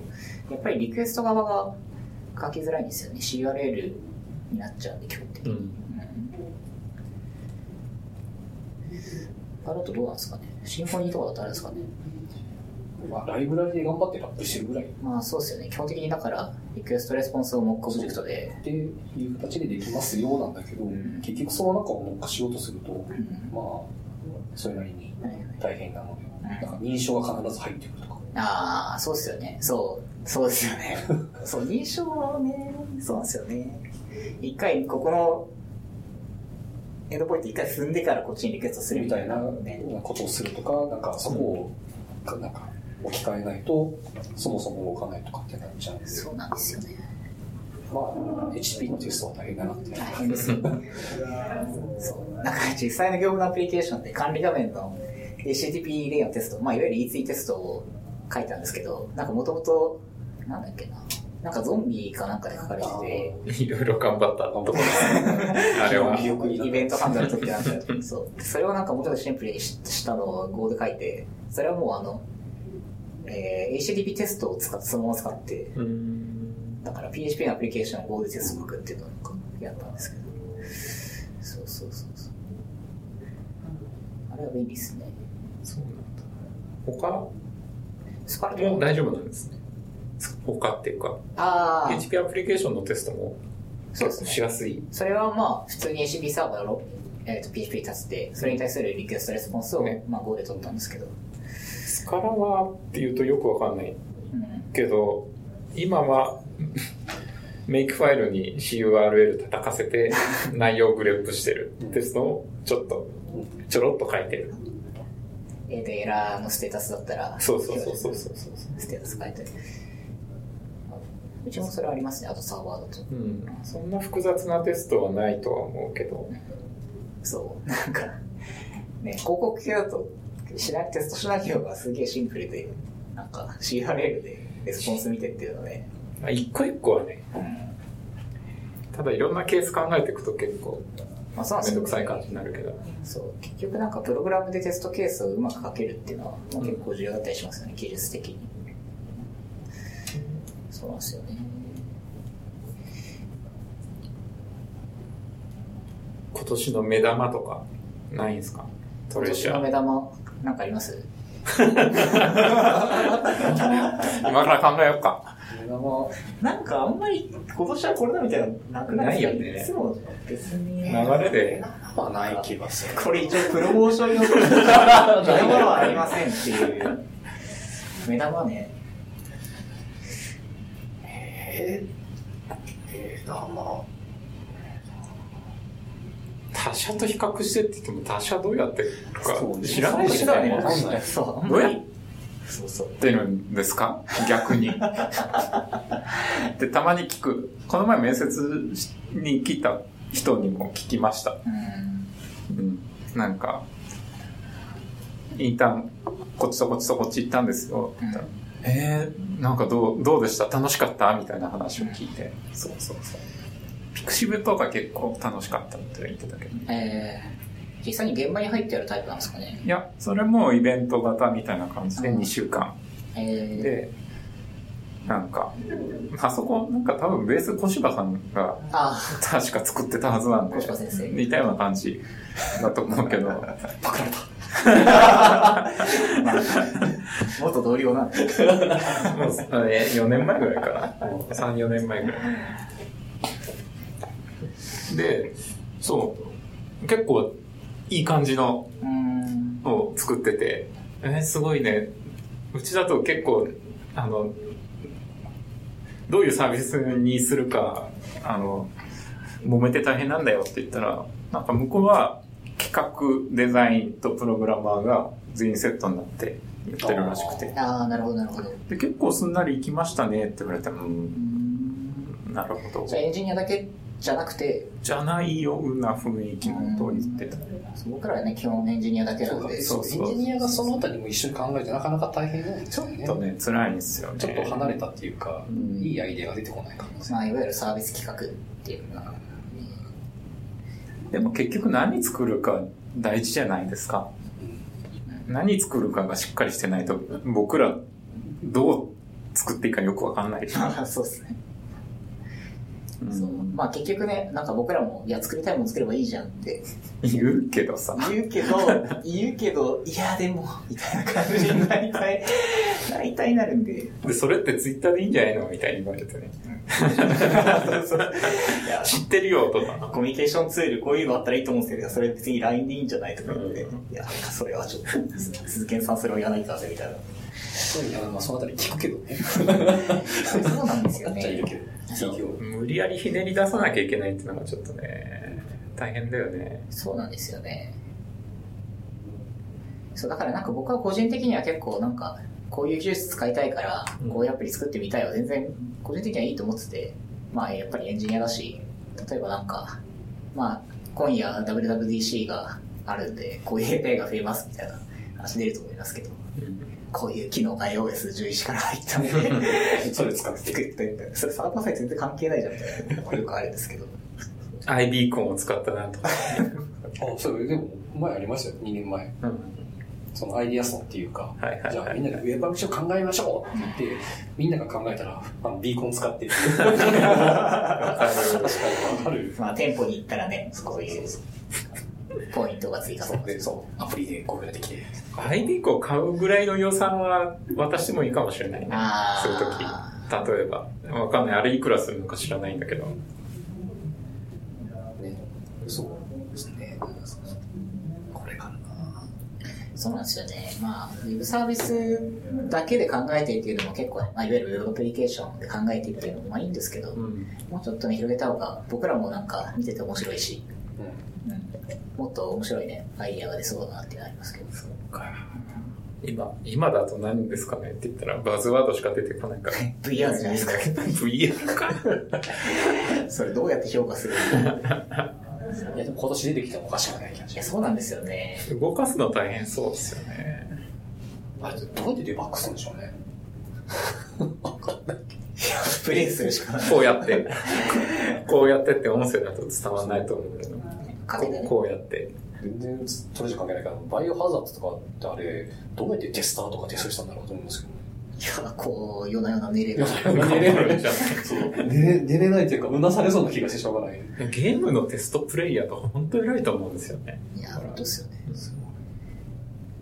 やっぱりリクエスト側が書きづらいんですよね。 curl になっちゃうんで、基本的に。うん。だとどうなんですかね？ Symfony とかだとあれですかね？まあ、ライブラリで頑張ってラップしてるぐらいっまあそうですよね。基本的にだから、リクエストレスポンスをモックオブジェクトで、ていう形でできますよなんだけど、ん結局その中をモック化しようとすると、うんまあ、それなりに大変なので、うんなんか認証が必ず入ってくるとか。ああ、そうですよね。そう、そうですよね。そう、認証はね、そうなんですよね。一回、ここの、エンドポイント一回踏んでからこっちにリクエストするみたいなね。ことをするとか、なんかそこを、かなんか置き換えないと、そもそも動かないとかってなっちゃうんで、そうなんですよね。まあ、HP のテストは大変だなって。大変ですよ。そう。なんか実際の業務のアプリケーションで管理画面の HTTP レイヤーのテスト、まあいわゆる E3 テストを書いたんですけど、なんかもともと、なんだっけな。なんかゾンビかなんかで書かれてて、いろいろ頑張ったところ あれは。イベントハンドルとってなんだよそう。それをなんかもうちょっとシンプルにししたのを Go で書いて、それはもうあの、えー HTTP テストを使って、そのまま使って、うん。だから PHP のアプリケーションを Go でテストを書くっていうのをなんかやったんですけど。そうそうそうそう。あれは便利ですね。そうなんだ。他？スパルタも大丈夫なんですね。他っていうか、ああ、PHP アプリケーションのテストもそうですねしやすい。それはまあ、普通に HTTP サーバーの、えー、と PHP に立てて、それに対するリクエストレスポンスを、ねまあ Go で取ったんですけど。スカラはっていうとよくわかんないうん。けど、今は、メイクファイルに CURL 叩かせて 内容をグレップしてるテストをちょっと、ちょろっと書いてる。えー、と、エラーのステータスだったら、そうそうそうそうそう。ステータス書いて。うちもそれありますね、あとサーバーだと。うん。そんな複雑なテストはないとは思うけど。そう、なんか、ね、広告系だと、しなテストしなきゃがすげえシンプルで、なんか CRL でレスポンス見てっていうので、まあ一個一個はね、うん。ただいろんなケース考えていくと結構まあそうなんですよめんどくさい感じになるけど。そう、結局なんかプログラムでテストケースをうまく書けるっていうのは、まあ、結構重要だったりしますよね、技術的に。そうなんですよね。今年の目玉とかないんですか？今年の目ー。玉、なんかあります？今から考えようか。目玉なんかあんまり今年はこれだみたいななくない？よねいつも別に。流れで、はない気がする。これ一応プロモーションの 目玉はありませんっていう。目玉ね。えー、目玉他社と比較してって言っても他社どうやってるか知らないしだね。そう。どうやっそうそう。てるんですか？逆に。で、たまに聞く。この前面接に来た人にも聞きました。うん。うん。なんか、インターン、こっちとこっちとこっち行ったんですよ。って言ったらえー、なんかどう、どうでした？楽しかった？みたいな話を聞いて。そうそうそう。ピクシブとか結構楽しかったって言ってたけど。えー、実際に現場に入ってやるタイプなんですかね。いや、それもイベント型みたいな感じでうん2週間。えー、で、なんか、あそこ、なんか多分ベース小柴さんがあ確か作ってたはずなんで小、柴先生。似たような感じだと思うけど、パクられた。元同僚なんで。もうえ4年前ぐらいかな。3、4年前ぐらい。で、そう、結構いい感じの。を作ってて、えーすごいね。うちだと結構、あの、どういうサービスにするか、あの、揉めて大変なんだよって言ったら、なんか向こうは企画、デザインとプログラマーが全員セットになって言ってるらしくて。ああ、なるほど、なるほど。で、結構すんなり行きましたねって言われても、う、うんんなるほどじゃ。あエンジニアだけじゃなくて、じゃないような雰囲気のことを言ってた。僕らはね、基本エンジニアだけなんで、そうそうエンジニアがそのあたりも一緒に考えてなかなか大変なんですよね。ちょっとね、辛いんですよね。ちょっと離れたっていうか、うんいいアイデアが出てこない可能性。まあ、いわゆるサービス企画っていうのが、でも結局何作るか大事じゃないですか。何作るかがしっかりしてないと、僕らどう作っていいかよくわかんない。そうですね。うんそうまあ結局ね、なんか僕らも、いや、作りたいもの作ればいいじゃんって言うけどさ。言うけど、言うけど、いや、でも、みたいな感じになりたい、大体なるんで。で、それってツイッターでいいんじゃないのみたいに言われてね。そうそういや知ってるよとか。コミュニケーションツール、こういうのあったらいいと思うんですけど、それ別に LINE でいいんじゃないとか言って、うんいや、それはちょっと、鈴木さんそれをやらないかぜ、みたいな。そういうのはまあそのあたり聞くけどね。そうなんですよね。無理やりひねり出さなきゃいけないっていうのがちょっとね、大変だよね。そうなんですよね。そう、だからなんか僕は個人的には結構なんか、こういう技術使いたいからうん、こういうアプリ作ってみたいは全然、個人的にはいいと思ってて、まあやっぱりエンジニアだし、例えばなんか、まあ今夜 WWDC があるんで、こういう API が増えますみたいな話出ると思いますけど、こういう機能が iOS11 から入ったんで、それ使って作ってみたいな。それサーバーサイド全然関係ないじゃんみたいなよくあるんですけど。i ビーコンを使ったなとか。あ、それでも前ありましたよ、2年前。うんそのアイディアソンっていうか、はいはいはいじゃあみんなでウェブアプリケーション考えましょうって言って、みんなが考えたら、あのビーコン使ってって。確かにわかる。まあ店舗に行ったらね、こういうポイントが追加されで、そう、アプリでこういうのができて。i ビーコンを買うぐらいの予算は渡してもいいかもしれないね。あそういう時。例えば。わかんない。あれいくらするのか知らないんだけど。ね、そうですね。これかな。そうなんですよね。まあ、ウェブサービスだけで考えてっていうのも結構ね、まあ、いわゆるウェブアプリケーションで考えてっていうのもまあいいんですけど、うん。もうちょっとね、広げた方が僕らもなんか見てて面白いし、うん。うん、もっと面白いね、アイディアが出そうだなっていうのありますけど。今、今だと何ですかねって言ったらバズワードしか出てこないから。VR じゃないですか。VR か。それどうやって評価するの？い いや、でも今年出てきてもおかしくない気がしや。そうなんですよね。動かすの大変そうですよね。あれ、どうやってデバッグするんでしょうね。わかんない。プレイするしかない。こうやって。こうやってって音声だと伝わらないと思うけど。壁でね。こうやって。全然それじゃ関係ないから、バイオハザードとかってあれ、どうやってテスターとかテストしたんだろうと思うんですけど。いや、こう、夜な夜な寝れば。寝れないじゃん。寝れ寝れないというか、うなされそうな気がしてしょうがない。ゲームのテストプレイヤーとか本当偉いと思うんですよね。いや、本当ですよね。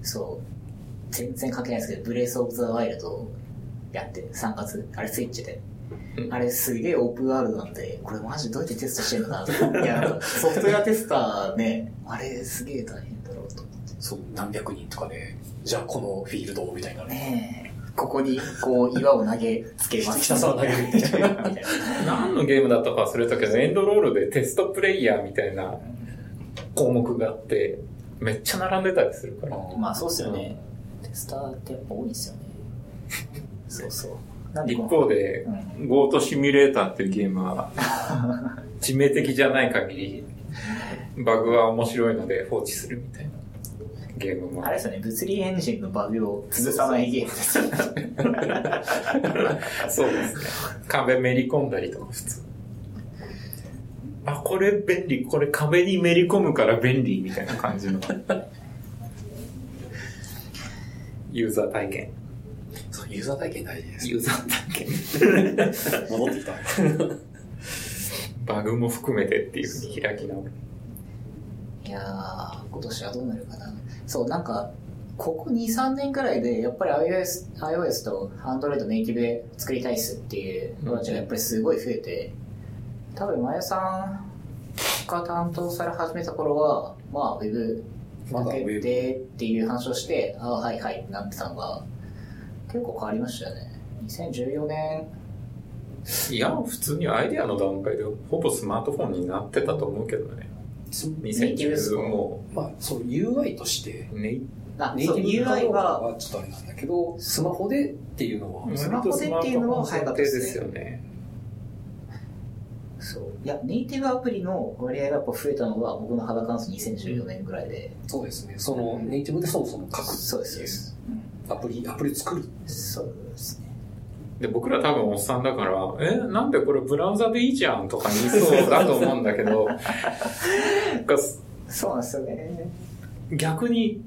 そう。全然関係ないですけど、ブレイス・オブ・ザ・ワイルドやって、3月、あれスイッチで。うんあれすげえオープンワールドなんで、これマジどうやってテストしてんのかなと。いや、ソフトウェアテスターね、あれすげえ大変だろうと思って。そう、何百人とかで、じゃあこのフィールドをみたいなね。ここにこう岩を投げつけます。ひたすら投げるみたいな。みたいな。何のゲームだったか忘れたけど、エンドロールでテストプレイヤーみたいな項目があって、めっちゃ並んでたりするから。まあそうっすよね。テスターってやっぱ多いですよね。そうそう。なんで一方で、ゴートシミュレーターっていうゲームは、致命的じゃない限り、バグは面白いので放置するみたいなゲームもあれですよね、物理エンジンのバグを潰さないゲームですよね。そうですね。壁めり込んだりとか普通。あ、これ便利、これ壁にめり込むから便利みたいな感じの。ユーザー体験。ユーザー体験大事です。ユーザー体験。戻ってきた。バグも含めてっていうふうに開き直る。いやー、今年はどうなるかな。そう、なんか、ここ2、3年くらいで、やっぱり iOS, iOS と Android ネイティブで作りたいっすっていう人たちがやっぱりすごい増えて、多分、まやさんが担当され始めた頃は、まあ、ウェブまだウェブでっていう話をして、ああ、はいはいってなってたのが、結構変わりましたよね。2014年、いや、普通にアイデアの段階でほぼスマートフォンになってたと思うけどね。ネイティブです2010かもまあ、そう、UI として、う、ね、あ、そう、ネイティブ UI は、はちょっとあれなんだけど、スマホでっていうのは、スマホでっていうのは早かったですよね。そう。いや、ネイティブアプリの割合がやっぱ増えたのが、僕の肌感想2014年ぐらいで。そうですね。その、ネイティブでそもそも書くそうですそうです。アプリ、アプリ作る？そうですね。で、僕ら多分おっさんだから、え、なんでこれブラウザでいいじゃんとか言いそうだと思うんだけど、そうなんですよね。逆に、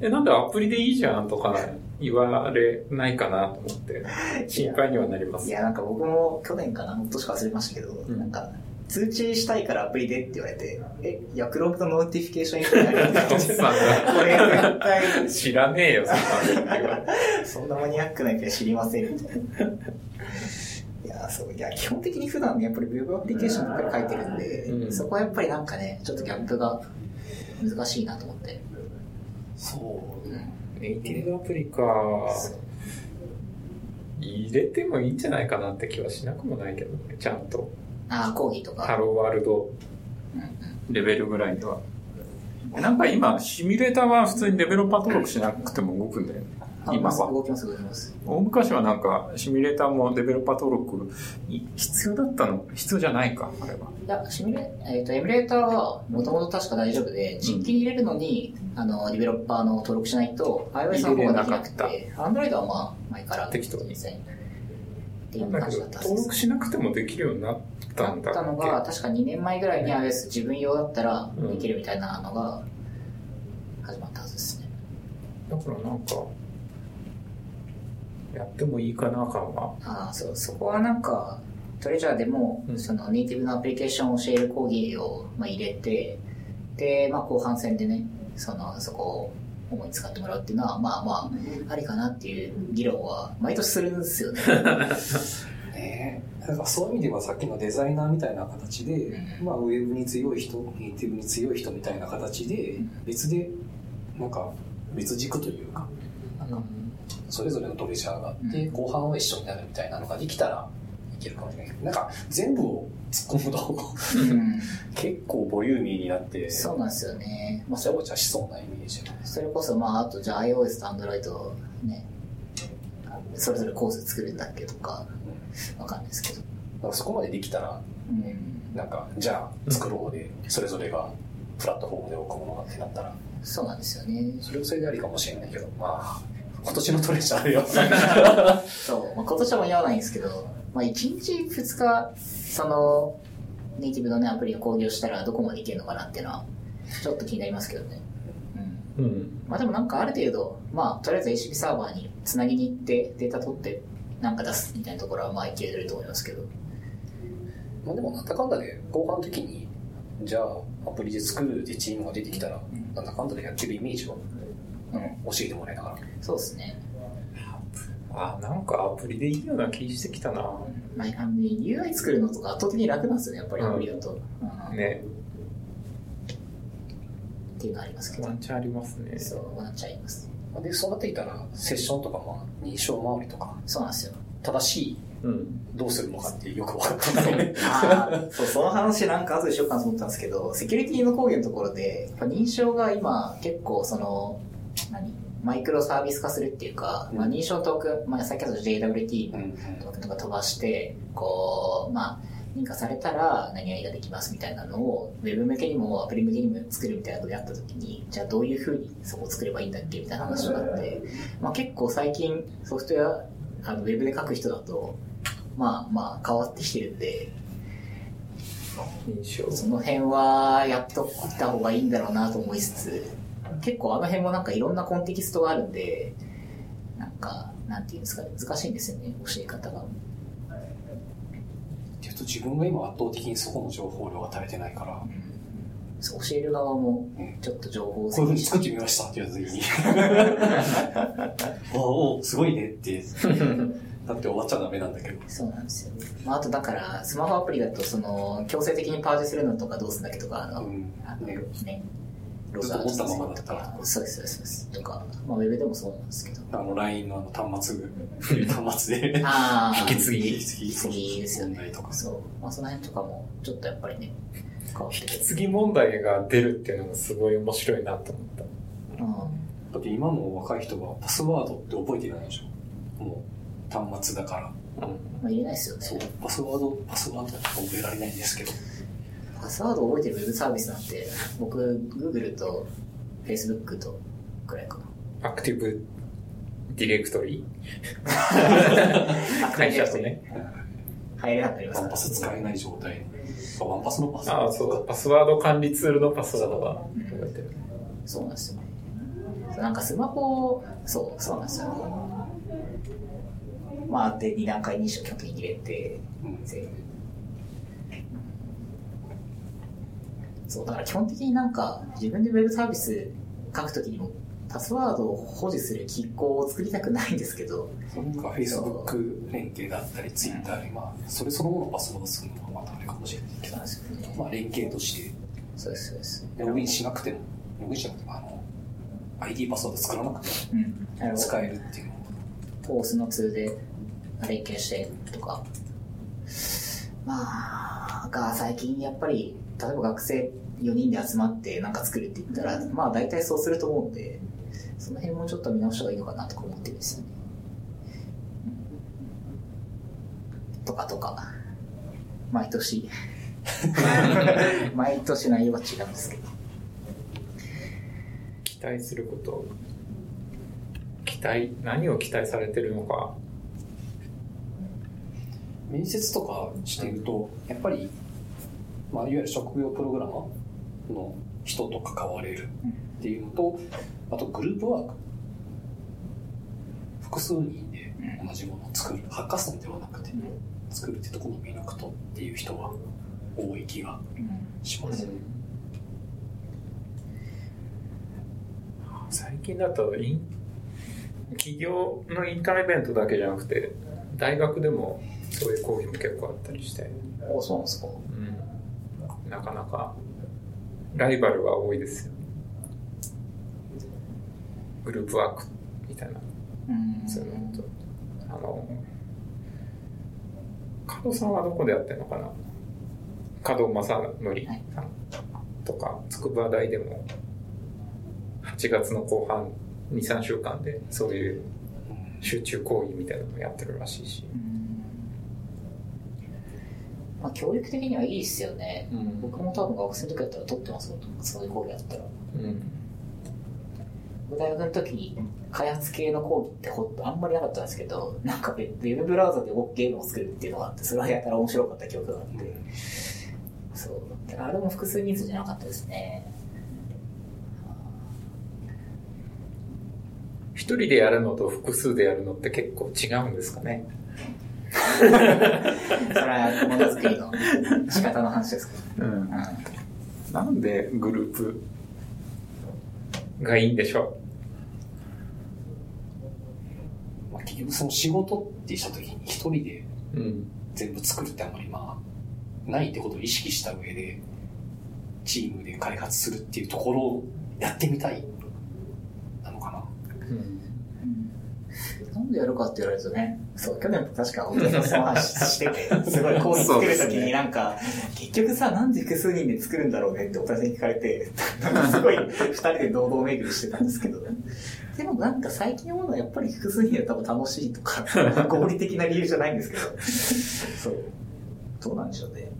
え、なんでアプリでいいじゃんとか言われないかなと思って、心配にはなります。いや、なんか僕も去年かな、もっとしか忘れましたけど、んなんか、通知したいからアプリでって言われて、え、いや、 Chrome の notification 以外にあるんだこれ絶対、知らねえよ、そんなそんなマニアックなやつは知りませんみたいな。いや、そう、いや、基本的に普段やっぱりウェブアプリケーションばっかり書いてるんで、うんそこはやっぱりなんかね、ちょっとギャップが難しいなと思って。そう。ネイティブアプリか。入れてもいいんじゃないかなって気はしなくもないけどね、ちゃんと。ああ、講義とか。ハローワールドレベルぐらいでは。なんか今、シミュレーターは普通にデベロッパー登録しなくても動くんだよね。あ今は。動きます、動きます。大昔はなんか、シミュレーターもデベロッパー登録い必要だったの？必要じゃないか、あれは。いや、シミュレ、えっ、と、エミュレーターはもともと確か大丈夫で、実機に入れるのに、あの、ディベロッパーの登録しないと、iOS の方ができなくて、Android はまあ、前から適当に。っていうだけど感じだったはずです。登録しなくてもできるようになったんだだったのが、確か2年前ぐらいに iOS 自分用だったらうんできるみたいなのが始まったはずですね。だからなんか、やってもいいかな感は。ああ、そう、そこはなんか、トレジャーでも、うんそのネイティブのアプリケーションを教える講義を、まあ、入れて、で、まあ、後半戦でね、その、そこを主に使ってもらうっていうのは、まあまあ、ありかなっていう議論は、毎年するんですよね。ね。えだからそういう意味ではさっきのデザイナーみたいな形で、うん。まあ、ウェブに強い人ネイティブに強い人みたいな形で別でなんか別軸というかなんかそれぞれのトレジャーがあって、うん。後半は一緒になるみたいなのができたらいけるかもしれないけどなんか全部を突っ込むとうん、結構ボリューミーになってそうなんですよね。まあ、それゃごちゃしそうなイメージがそれこそ、まあ、あと、じゃあ iOS と Android をね、それぞれコース作るんだっけとか、わかんないですけど。だからそこまでできたらうん、なんかじゃあ作ろうでそれぞれがプラットフォームで置くものがってなったらそうなんですよね。それはそれでありかもしれないけどまあ今年のトレジャーよ そう、まあ、今年は間に合わないんですけど、まあ、1日2日、その、ネイティブのね、アプリを工業したらどこまでいけるのかなっていうのは、ちょっと気になりますけどね。うん。うん。まあでもなんかある程度、まあ、とりあえず HTTP サーバーにつなぎに行って、データ取って、なんか出すみたいなところは、まあ、いけると思いますけど。まあでもなんだかんだで後半的にじゃあアプリで作るでチームが出てきたらなんだかんだでやってるイメージはうん。教えてもらいながらそうですね。あ、なんかアプリでいいような気してきたな。まあ、あのね UI 作るのとか圧倒的に楽なんですよね、やっぱりアプリだと。うんね。っていうのはありますけどワ。ンチャンありますね。そうなっちゃいます。でそうなっていたらセッションとかまあ認証周りとかそうなんですよ。正しいうん。どうするのかってよく分かったんですよねああ、そう、その話なんか後でしようかなと思ったんですけど、セキュリティの講義のところで、やっぱ認証が今結構その、何？マイクロサービス化するっていうか、まあ認証トークン、まあ先ほど JWT うんトークンとか飛ばして、こう、まあ、認可されたら何々ができますみたいなのを、ウェブ向けにもアプリ向けにも作るみたいなことであったときに、じゃあどういうふうにそこを作ればいいんだっけみたいな話になって、まあ結構最近ソフトウェア、あのウェブで書く人だと、まあまあ変わってきてるんで。その辺はやっといた方がいいんだろうなと思いつつ、結構あの辺もなんかいろんなコンテキストがあるんで、なんか、なんていうんですかね、難しいんですよね、教え方が。っていうと自分が今圧倒的にそこの情報量が足りてないから。そう教える側もうん。ちょっと情報をこういうふうに。作ってみましたって言われた時に。おおすごいねって。だって終わっちゃダメなんだけど。そうなんですよ。まあ、あとだから、スマホアプリだと、その、強制的にパージするのとかどうするんだっけとか、あの、うん。あのねね、ずっと持ったままだったらとか、そうです、そうですそうです。とか、まあ、ウェブでもそうなんですけど。あの LINE のあの端末 端末で引き継ぎ引き継ぎ引き継ぎですよね問題とかそう。まあ、その辺とかも、ちょっとやっぱりね、変わってくる。次問題が出るっていうのもすごい面白いなと思った。うん。だって今の若い人はパスワードって覚えてないでしょもう端末だからうん。まあ、言えないですよそうね。パスワードパスワードとか覚えられないんですけどパスワードを覚えてるウェブサービスなんて、僕、Google と Facebook とくらいかな。アクティブディレクトリあ会社とね。入れなくなりますからワンパス使えない状態あワンパスのパスああ、そう。パスワード管理ツールのパスワードがうん覚えてる。そうなんですよね。なんかスマホ、そう、そうなんですよね。まあ、で、二段階認証基本的に入れて、うん全部。そう、だから基本的になんか、自分でウェブサービス書くときにも、パスワードを保持する機構を作りたくないんですけど、なんか Facebook 連携だったり Twitter でまあそれそのものをパスワードするのはまたあれかもしれないけどね。まあ連携としてそうです、そうです。ログインしなくてもログインしなくてもあの ID パスワード作らなくても使えるっていうのフォースの2で連携してとか。まあ、が最近やっぱり、例えば学生4人で集まってなんか作るって言ったら、まあ大体そうすると思うんで、その辺もちょっと見直した方がいいのかなとか思ってるんですよね。とかとか、毎年、毎年内容が違うんですけど。期待すること。期待、何を期待されてるのか。面接とかしていると、やっぱり、まあ、いわゆる職業プログラマーの人と関われるっていうのと、あとグループワーク。複数人で同じものを作る。ハッカソンではなくて、作るってところの魅力とっていう人は多い気がします。最近だとイン、企業のインターンイベントだけじゃなくて、大学でもそういう講義も結構あったりして、おそうなんですかうん、なかなかライバルは多いですよ。グループワークみたいな、うん。そういうのと、あの、加藤さんはどこでやってるのかな？加藤正則さんとか、筑波大でも8月の後半2、3週間でそういう集中講義みたいなのをやってるらしいし。まあ、教育的にはいいですよね。うん僕も多分学生の時だったら取ってますもん、そういう講義だったら。うん。大学の時に開発系の講義ってほあんまりなかったんですけど、なんかウェブブラウザでゲームを作るっていうのがあって、それはやたら面白かった記憶があって。そう。だからあれも複数人数じゃなかったですね。一人でやるのと複数でやるのって結構違うんですかね。それはものづくりの仕方の話ですかうん。うんなんでグループがいいんでしょまあ、結局その仕事ってした時に一人で。全部作るってあんまりまあないってことを意識した上でチームで開発するっていうところをやってみたいなのかなうん。なんでやるかって言われるとね、そう、去年も確かお客さんその話してて、すごい講義作るときになんか、結局さ、なんで複数人で作るんだろうねってお互いに聞かれて、なんかすごい二人で堂々巡りしてたんですけど、でもなんか最近思うのはやっぱり複数人で多分楽しいとか、合理的な理由じゃないんですけど、そう。どうなんでしょうね。でも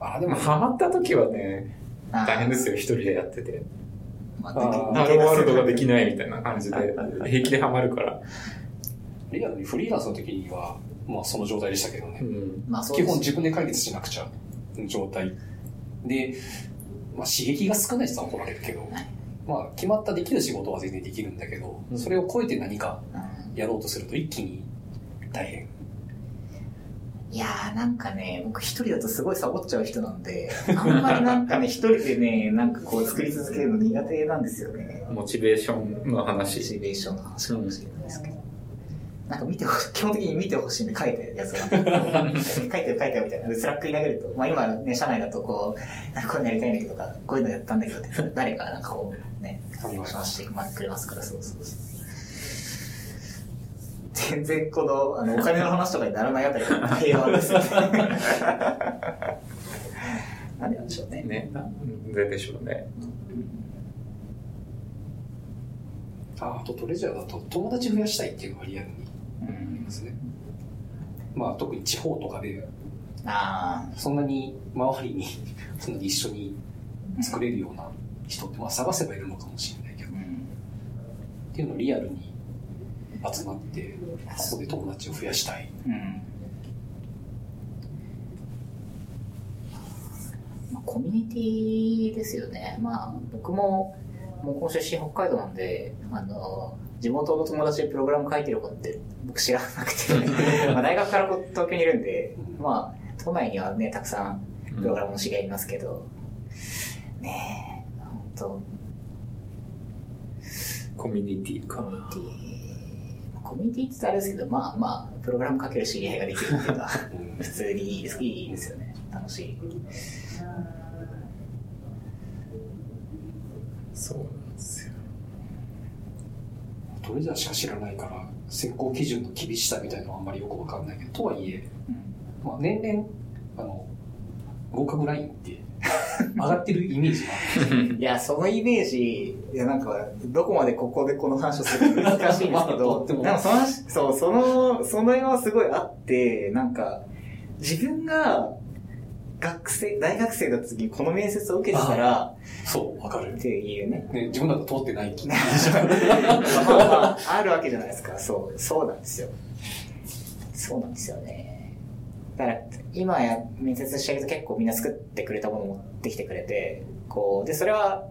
あでもハマった時はね、大変ですよ、一人でやってて。まあーハローワールドができないみたいな感じで、平気でハマるから。リアルにフリーランスの時にはまあその状態でしたけどね、基本自分で解決しなくちゃの状態で、まあ、刺激が少ない人は怒られるけど、まあ、決まったできる仕事は全然できるんだけど、うん。それを超えて何かうん。やろうとすると一気に大変。いやーなんかね、僕一人だとすごいサボっちゃう人なんで、あんまりなんかね、一人でね、なんかこう作り続けるの苦手なんですよね。モチベーションのモ話。チベーションの話かもしれないですけど。なんか見てほしい、基本的に見てほしいんで書いてるやつが。書いてる書いてるみたいな。で Slack に投げると、まあ今ね、社内だとこう、なんかこういうのやりたいんだけどとか、こういうのやったんだけどって、誰かなんかこう、ね、話してくれますから、そうそうそう。全然この、あの、お金の話とかにならないあたりが平和ですよね。なんでなんでしょうね。ね、なんででしょうね。ああとトレジャーだと友達増やしたいっていうのがリアルにうありんま。すねまあ特に地方とかであそんなに周りに そんなに一緒に作れるような人ってまあ探せばいるのかもしれないけどあ、うん。っていうのをリアルに集まってここで友達を増やしたいうんまあ、コミュニティですよね。まあ、僕も、もう今出身北海道なんで、あの、地元の友達でプログラム書いてる子って僕知らなくて、まあ大学から東京にいるんで、まあ、都内にはね、たくさんプログラムの知り合いいますけど、ねえ、本当コミュニティかコミ。ュニティ、コミュニティって言ったらあれですけど、まあまあ、プログラム書ける知り合いができるっていうのは、うん普通にいいですいいですよね。楽しい。そうなんですよ。トレジャーしか知らないから選考基準の厳しさみたいなのはあんまりよくわかんないけどとはいえ、まあ、年々あの合格ラインってあ上がってるイメージが。いや、そのイメージ、いや、なんか、どこまでここでこの話をするか難しいんですけまあど、とっても。でもその話、そう、その、その絵はすごいあって、なんか、自分が、学生、大学生だった時にこの面接を受けてたら、そう、わかるっ。ていうね。ね、自分だと通ってない気 まあまあ、あるわけじゃないですか。そう、そうなんですよ。そうなんですよね。だから、今や面接してると結構みんな作ってくれたものを持ってきてくれて、こう、で、それは、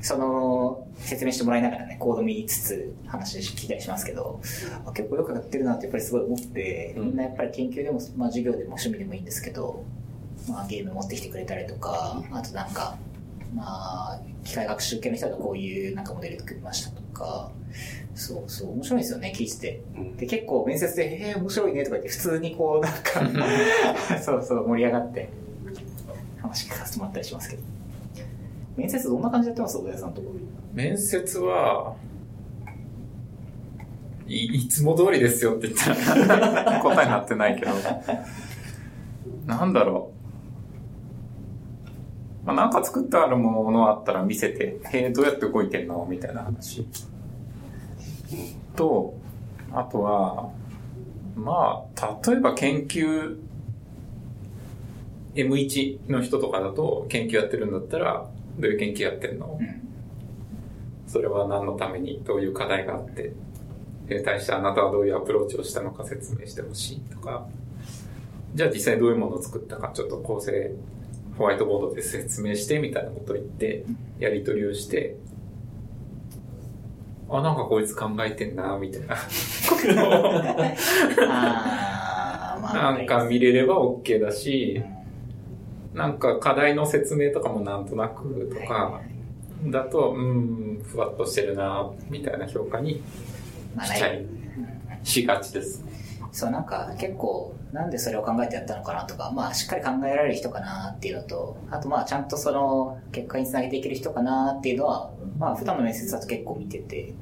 その、説明してもらいながらね、コード見つつ話聞いたりしますけど、あ結構よくやってるなってやっぱりすごい思って、うんみんなやっぱり研究でも、まあ授業でも趣味でもいいんですけど、まあゲーム持ってきてくれたりとか、あとなんか、まあ、機械学習系の人だとこういうなんかモデル作りましたとか、そうそう、面白いですよね、聞いてて。うんで、結構面接で、へえ、面白いねとか言って、普通にこう、なんか、そうそう、盛り上がって、話聞かせてもらったりしますけど。面接どんな感じでやってます？小田さんのところ。面接は、いいつも通りですよって言ったら 答えになってないけど、なんだろう。まあ、なんか作ってあるものあったら見せて、へえ、どうやって動いてんの？みたいな話。と、あとは、まあ、例えば研究、M1 の人とかだと研究やってるんだったら、どういう研究やってんの？うん。それは何のためにどういう課題があって、対してあなたはどういうアプローチをしたのか説明してほしいとか、じゃあ実際どういうものを作ったかちょっと構成、ホワイトボードで説明してみたいなことを言って、やり取りをして、あ、なんかこいつ考えてんな、みたいな。なんか見れれば OK だし、なんか課題の説明とかもなんとなくとか、だと、うん、ふわっとしてるな、みたいな評価にまあしちゃい、しがちです。そう、なんか結構、なんでそれを考えてやったのかなとか、まあしっかり考えられる人かなっていうのと、あとまあちゃんとその結果につなげていける人かなっていうのは、まあ普段の面接だと結構見てて、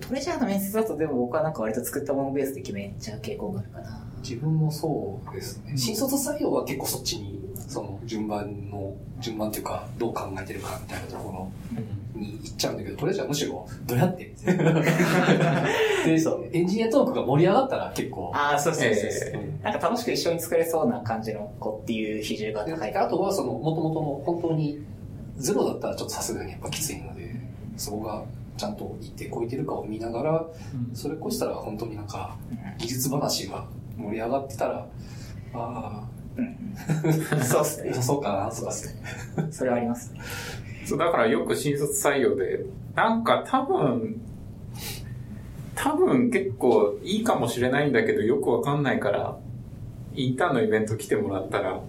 トレジャーの面接だとでも僕はなんか割と作ったものベースで決めちゃう傾向があるかな。自分もそうですね。新卒採用は結構そっちに、その順番の、順番っていうか、どう考えてるかみたいなところに行っちゃうんだけど、トレジャーむしろ、どうやって？で、そう、エンジニアトークが盛り上がったら結構、ああ、そうそうそうそう、えなんか楽しく一緒に作れそうな感じの子っていう比重がで高い。あとはその、もともとの本当に、ゼロだったらちょっとさすがにやっぱきついので、そこがちゃんと一定超えてるかを見ながら、それ越したら本当になんか、技術話が盛り上がってたら、あ そうっすあ、ね。そうかな、そうっすね。それはあります。ね。そう、だからよく新卒採用で、なんか多分、多分結構いいかもしれないんだけどよくわかんないから、インターンのイベント来てもらったら、うん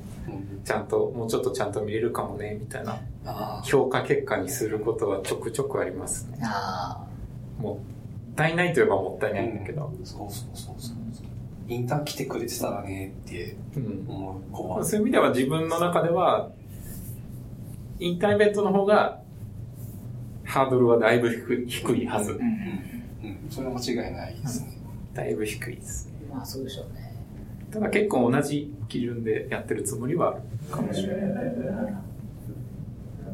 ちゃんと、もうちょっとちゃんと見れるかもね、みたいなあ評価結果にすることはちょくちょくありますね。あもったいないといえばもったいないんだけど。そうそうそうそう。インターン来てくれてたらねってうん。思う子は。そういう意味では自分の中では、インターンイベントの方が、ハードルはだいぶ低いはずあ、う。ん。うん、それは間違いないですね。だいぶ低いです。まあそうでしょうね。ただ結構同じ基準でやってるつもりはあるかもしれない。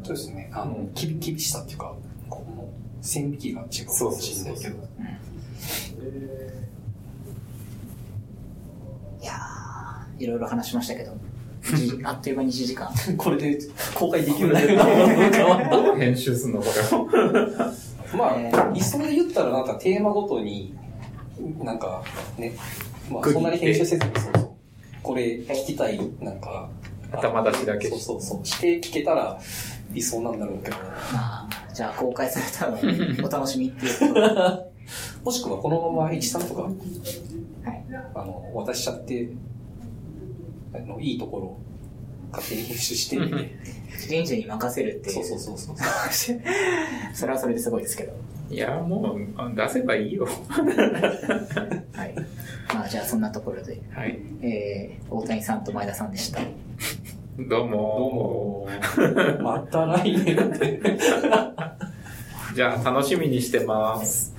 そうですね。あの、うん厳厳しさっていうか、この線引きが違うかもしれないけど。いやー、いろいろ話しましたけど、じあっという間に1時間。これで公開できるんだよな、ど。編集すんのこれを。まえあ、理想で言ったらなんかテーマごとに、なんかね、まあそんなに編集せずに、そうそう。これ聞きたい、なんか、頭出しだけそうそうそう。して聞けたら理想なんだろうけど。まあ、じゃあ公開されたのをお楽しみっていうもしくはこのまま H さんとか、い。あの、渡しちゃって、あの、いいところ、勝手に編集してみて。人事に任せるっていう。そうそうそうそう。それはそれですごいですけど。いや、もうあ出せばいいよ。はい。まあじゃあそんなところで、はい。えー、大谷さんと前田さんでした。どうもどうも。また来年って。じゃあ楽しみにしてます。